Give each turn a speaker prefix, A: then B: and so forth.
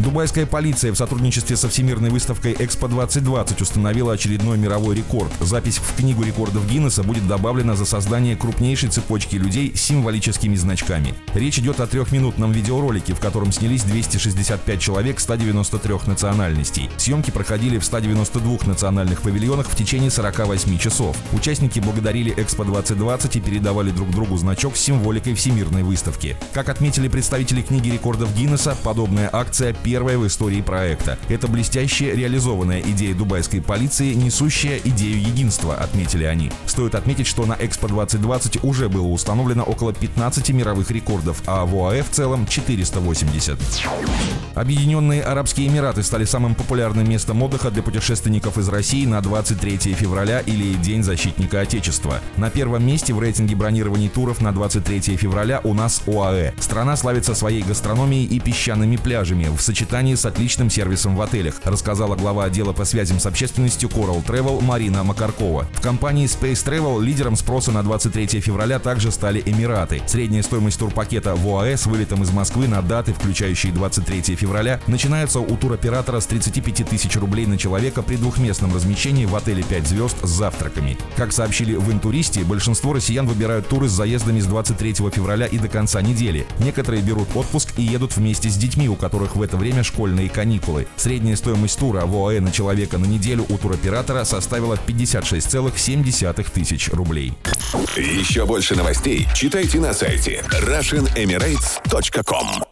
A: Дубайская полиция в сотрудничестве со Всемирной выставкой Экспо 2020 установила очередной мировой рекорд. Запись в Книгу рекордов Гиннесса будет добавлена за создание крупнейшей цепочки людей с символическими значками. Речь идет о трехминутном видеоролике, в котором снялись 265 человек 193 национальностей. Съемки проходили в 192 национальных павильонах в течение 48 часов. Участники благодарили Экспо 2020 и передавали друг другу значок с символикой Всемирной выставки. Как отметили представители Книги рекордов Гиннесса, подобная акция первая в истории проекта. Это блестящая реализованная идея дубайской полиции, несущая идею единства, отметили они. Стоит отметить, что на Экспо 2020 уже было установлено около 15 мировых рекордов, а в ОАЭ в целом 480. Объединенные Арабские Эмираты стали самым популярным местом отдыха для путешественников из России на 23 февраля или День защитника Отечества. На первом месте в рейтинге бронирований туров на 23 февраля у нас ОАЭ. Страна славится своей гастрономией и песчаными пляжами в сочетании сочетании с отличным сервисом в отелях, рассказала глава отдела по связям с общественностью Coral Travel Марина Макаркова. В компании Space Travel лидером спроса на 23 февраля также стали Эмираты. Средняя стоимость турпакета в ОАЭ с вылетом из Москвы на даты, включающие 23 февраля, начинается у туроператора с 35 тысяч рублей на человека при двухместном размещении в отеле 5 звезд с завтраками. Как сообщили в Интуристе, большинство россиян выбирают туры с заездами с 23 февраля и до конца недели. Некоторые берут отпуск и едут вместе с детьми, у которых в это время время школьные каникулы. Средняя стоимость тура в ОАЭ на человека на неделю у туроператора составила 56,7 тысяч рублей.
B: Еще больше новостей читайте на сайте RussianEmirates.com